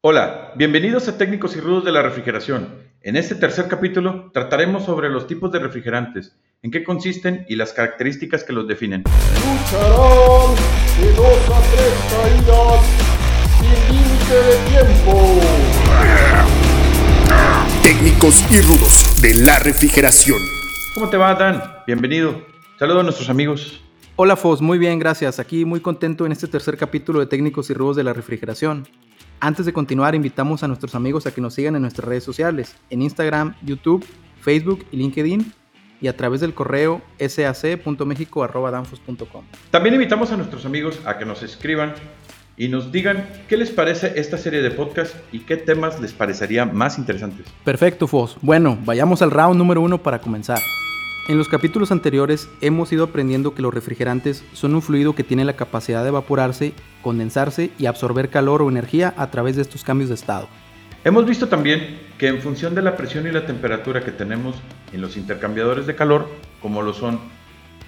Hola, bienvenidos a Técnicos y Rudos de la Refrigeración. En este tercer capítulo trataremos sobre los tipos de refrigerantes, en qué consisten y las características que los definen. Lucharán de dos a tres caídas sin límite de tiempo. Técnicos y rudos de la refrigeración. ¿Cómo te va, Dan? Bienvenido. Saludos a nuestros amigos. Hola Fos, muy bien, gracias. Aquí muy contento en este tercer capítulo de Técnicos y Rudos de la Refrigeración. Antes de continuar, invitamos a nuestros amigos a que nos sigan en nuestras redes sociales, en Instagram, YouTube, Facebook y LinkedIn, y a través del correo sac.mexico.danfos.com. También invitamos a nuestros amigos a que nos escriban y nos digan qué les parece esta serie de podcast y qué temas les parecería más interesantes. Perfecto, Fos. Bueno, vayamos al round número uno para comenzar. En los capítulos anteriores hemos ido aprendiendo que los refrigerantes son un fluido que tiene la capacidad de evaporarse, condensarse y absorber calor o energía a través de estos cambios de estado. Hemos visto también que en función de la presión y la temperatura que tenemos en los intercambiadores de calor, como lo son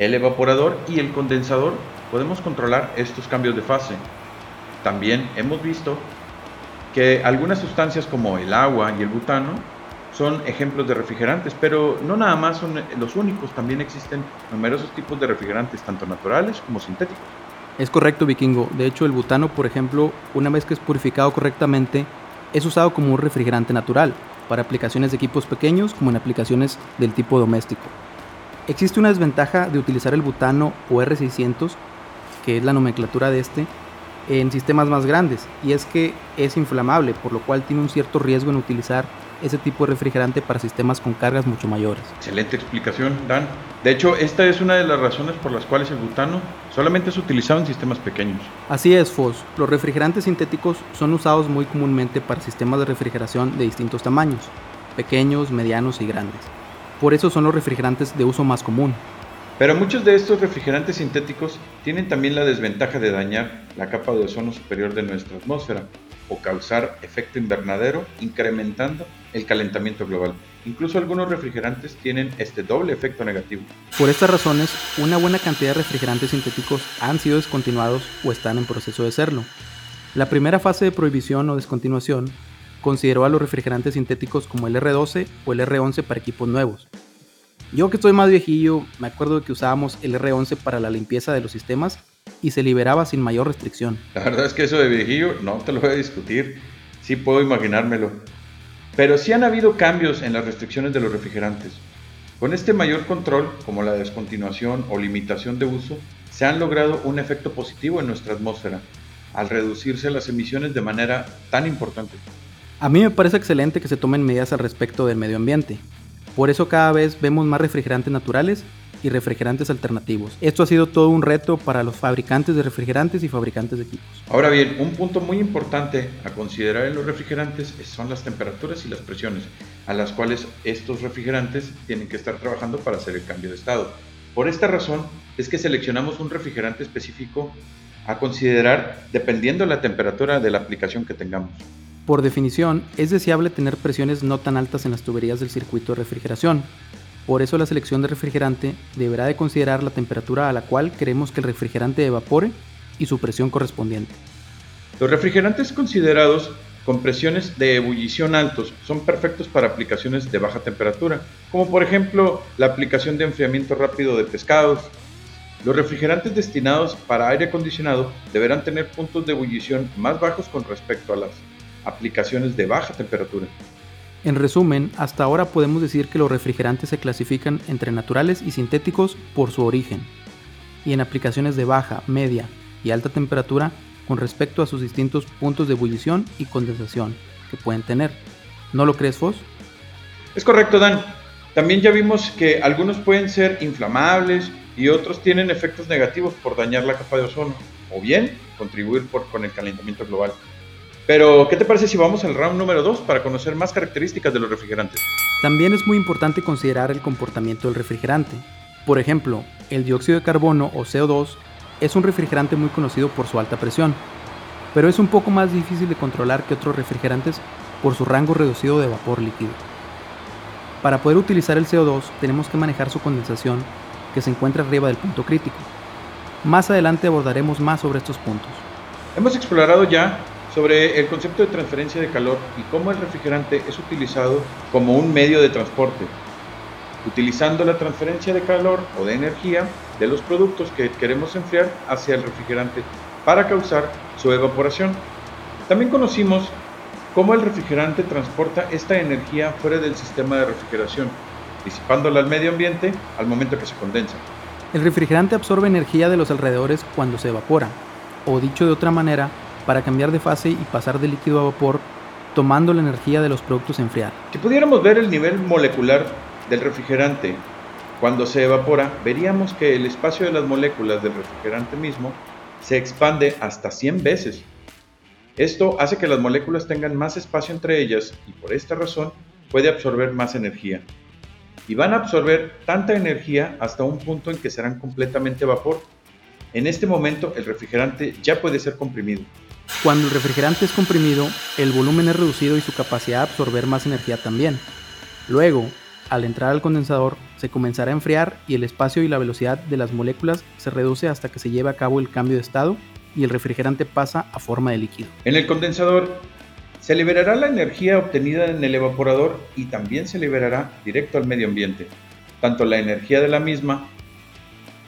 el evaporador y el condensador, podemos controlar estos cambios de fase. También hemos visto que algunas sustancias como el agua y el butano son ejemplos de refrigerantes, pero no nada más son los únicos, también existen numerosos tipos de refrigerantes, tanto naturales como sintéticos. Es correcto, vikingo. De hecho, el butano, por ejemplo, una vez que es purificado correctamente, es usado como un refrigerante natural, para aplicaciones de equipos pequeños como en aplicaciones del tipo doméstico. Existe una desventaja de utilizar el butano o R600, que es la nomenclatura de este, en sistemas más grandes, y es que es inflamable, por lo cual tiene un cierto riesgo en utilizar ese tipo de refrigerante para sistemas con cargas mucho mayores. Excelente explicación, Dan. De hecho, esta es una de las razones por las cuales el butano solamente es utilizado en sistemas pequeños. Así es, Fos. Los refrigerantes sintéticos son usados muy comúnmente para sistemas de refrigeración de distintos tamaños, pequeños, medianos y grandes. Por eso son los refrigerantes de uso más común. Pero muchos de estos refrigerantes sintéticos tienen también la desventaja de dañar la capa de ozono superior de nuestra atmósfera o causar efecto invernadero, incrementando el calentamiento global. Incluso algunos refrigerantes tienen este doble efecto negativo. Por estas razones, una buena cantidad de refrigerantes sintéticos han sido descontinuados o están en proceso de serlo. La primera fase de prohibición o descontinuación consideró a los refrigerantes sintéticos como el R12 o el R11 para equipos nuevos. Yo que estoy más viejillo, me acuerdo de que usábamos el R11 para la limpieza de los sistemas y se liberaba sin mayor restricción. La verdad es que eso de viejillo no te lo voy a discutir, sí puedo imaginármelo. Pero sí han habido cambios en las restricciones de los refrigerantes. Con este mayor control, como la descontinuación o limitación de uso, se han logrado un efecto positivo en nuestra atmósfera, al reducirse las emisiones de manera tan importante. A mí me parece excelente que se tomen medidas al respecto del medio ambiente. Por eso cada vez vemos más refrigerantes naturales y refrigerantes alternativos. Esto ha sido todo un reto para los fabricantes de refrigerantes y fabricantes de equipos. Ahora bien, un punto muy importante a considerar en los refrigerantes son las temperaturas y las presiones a las cuales estos refrigerantes tienen que estar trabajando para hacer el cambio de estado. Por esta razón es que seleccionamos un refrigerante específico a considerar dependiendo de la temperatura de la aplicación que tengamos. Por definición, es deseable tener presiones no tan altas en las tuberías del circuito de refrigeración, por eso la selección de refrigerante deberá de considerar la temperatura a la cual queremos que el refrigerante evapore y su presión correspondiente. Los refrigerantes considerados con presiones de ebullición altos son perfectos para aplicaciones de baja temperatura, como por ejemplo la aplicación de enfriamiento rápido de pescados. Los refrigerantes destinados para aire acondicionado deberán tener puntos de ebullición más bajos con respecto a las aplicaciones de baja temperatura. En resumen, hasta ahora podemos decir que los refrigerantes se clasifican entre naturales y sintéticos por su origen, y en aplicaciones de baja, media y alta temperatura con respecto a sus distintos puntos de ebullición y condensación que pueden tener. ¿No lo crees, Foss? Es correcto, Dan. También ya vimos que algunos pueden ser inflamables y otros tienen efectos negativos por dañar la capa de ozono, o bien contribuir con el calentamiento global. Pero, ¿qué te parece si vamos al round número 2 para conocer más características de los refrigerantes? También es muy importante considerar el comportamiento del refrigerante. Por ejemplo, el dióxido de carbono o CO2 es un refrigerante muy conocido por su alta presión, pero es un poco más difícil de controlar que otros refrigerantes por su rango reducido de vapor líquido. Para poder utilizar el CO2 tenemos que manejar su condensación que se encuentra arriba del punto crítico. Más adelante abordaremos más sobre estos puntos. Hemos explorado ya sobre el concepto de transferencia de calor y cómo el refrigerante es utilizado como un medio de transporte, utilizando la transferencia de calor o de energía de los productos que queremos enfriar hacia el refrigerante para causar su evaporación. También conocimos cómo el refrigerante transporta esta energía fuera del sistema de refrigeración, disipándola al medio ambiente al momento que se condensa. El refrigerante absorbe energía de los alrededores cuando se evapora, o dicho de otra manera, para cambiar de fase y pasar de líquido a vapor, tomando la energía de los productos a enfriar. Si pudiéramos ver el nivel molecular del refrigerante cuando se evapora, veríamos que el espacio de las moléculas del refrigerante mismo se expande hasta 100 veces. Esto hace que las moléculas tengan más espacio entre ellas y por esta razón puede absorber más energía. Y van a absorber tanta energía hasta un punto en que serán completamente vapor. En este momento el refrigerante ya puede ser comprimido. Cuando el refrigerante es comprimido, el volumen es reducido y su capacidad de absorber más energía también. Luego, al entrar al condensador, se comenzará a enfriar y el espacio y la velocidad de las moléculas se reduce hasta que se lleve a cabo el cambio de estado y el refrigerante pasa a forma de líquido. En el condensador se liberará la energía obtenida en el evaporador y también se liberará directo al medio ambiente, tanto la energía de la misma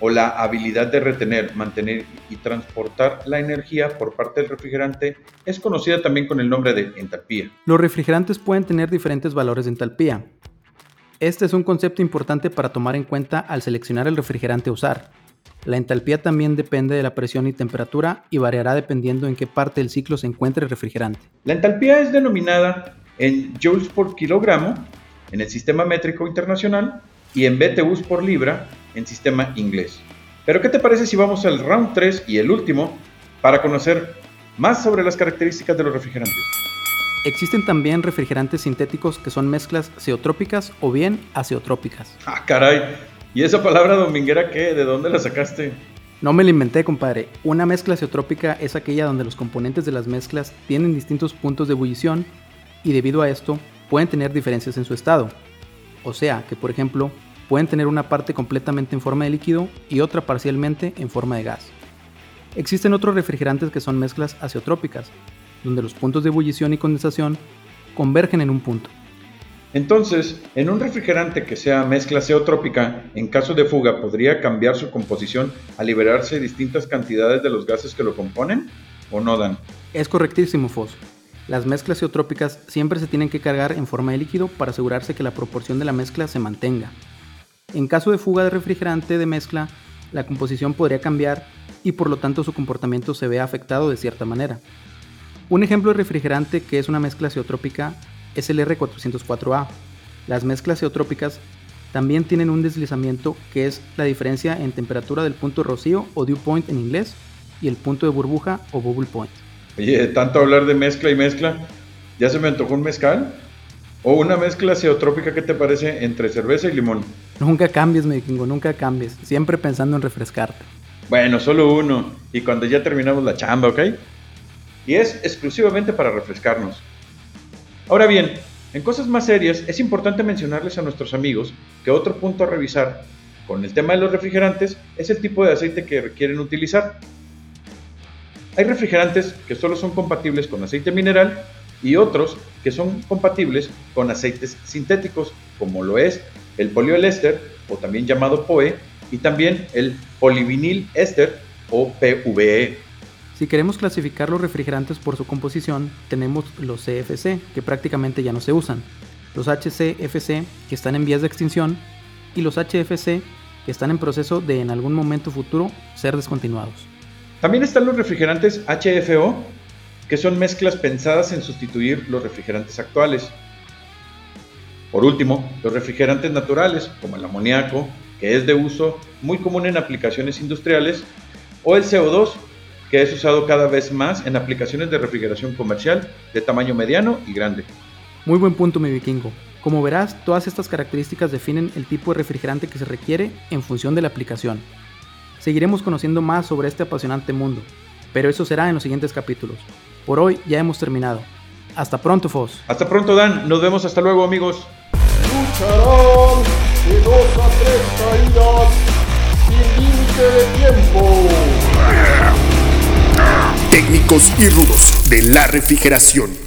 o la habilidad de retener, mantener y transportar la energía por parte del refrigerante es conocida también con el nombre de entalpía. Los refrigerantes pueden tener diferentes valores de entalpía, este es un concepto importante para tomar en cuenta al seleccionar el refrigerante a usar. La entalpía también depende de la presión y temperatura y variará dependiendo en qué parte del ciclo se encuentre el refrigerante. La entalpía es denominada en joules por kilogramo en el sistema métrico internacional y en BTUs por libra en sistema inglés. Pero ¿qué te parece si vamos al round 3 y el último para conocer más sobre las características de los refrigerantes? Existen también refrigerantes sintéticos que son mezclas ceotrópicas o bien azeotrópicas. Ah, caray. ¿Y esa palabra dominguera qué? ¿De dónde la sacaste? No me la inventé, compadre. Una mezcla azeotrópica es aquella donde los componentes de las mezclas tienen distintos puntos de ebullición y debido a esto pueden tener diferencias en su estado. O sea, que por ejemplo, pueden tener una parte completamente en forma de líquido y otra parcialmente en forma de gas. Existen otros refrigerantes que son mezclas azeotrópicas, donde los puntos de ebullición y condensación convergen en un punto. Entonces, en un refrigerante que sea mezcla ceotrópica, en caso de fuga, ¿podría cambiar su composición al liberarse distintas cantidades de los gases que lo componen? ¿O no dan? Es correctísimo, Fos. Las mezclas ceotrópicas siempre se tienen que cargar en forma de líquido para asegurarse que la proporción de la mezcla se mantenga. En caso de fuga de refrigerante de mezcla, la composición podría cambiar y por lo tanto su comportamiento se ve afectado de cierta manera. Un ejemplo de refrigerante que es una mezcla ceotrópica es el R404A. Las mezclas ceotrópicas también tienen un deslizamiento que es la diferencia en temperatura del punto rocío o dew point en inglés y el punto de burbuja o bubble point. Oye, tanto hablar de mezcla y mezcla, ¿ya se me antojó un mezcal? ¿O una mezcla ceotrópica que te parece entre cerveza y limón? Nunca cambies, mi vikingo, nunca cambies. Siempre pensando en refrescarte. Bueno, solo uno. Y cuando ya terminamos la chamba, ¿ok? y es exclusivamente para refrescarnos. Ahora bien, en cosas más serias es importante mencionarles a nuestros amigos que otro punto a revisar con el tema de los refrigerantes es el tipo de aceite que requieren utilizar. Hay refrigerantes que solo son compatibles con aceite mineral y otros que son compatibles con aceites sintéticos, como lo es el polioéster o también llamado POE y también el polivinil éster o PVE. Si queremos clasificar los refrigerantes por su composición, tenemos los CFC, que prácticamente ya no se usan, los HCFC, que están en vías de extinción, y los HFC, que están en proceso de en algún momento futuro ser descontinuados. También están los refrigerantes HFO, que son mezclas pensadas en sustituir los refrigerantes actuales. Por último, los refrigerantes naturales, como el amoníaco, que es de uso muy común en aplicaciones industriales, o el CO2, que es usado cada vez más en aplicaciones de refrigeración comercial de tamaño mediano y grande. Muy buen punto, mi vikingo. Como verás, todas estas características definen el tipo de refrigerante que se requiere en función de la aplicación. Seguiremos conociendo más sobre este apasionante mundo, pero eso será en los siguientes capítulos. Por hoy ya hemos terminado. Hasta pronto, Fos. Hasta pronto, Dan. Nos vemos hasta luego, amigos. Lucharán de dos a tres caídas sin límite de tiempo técnicos y rudos. de la refrigeración.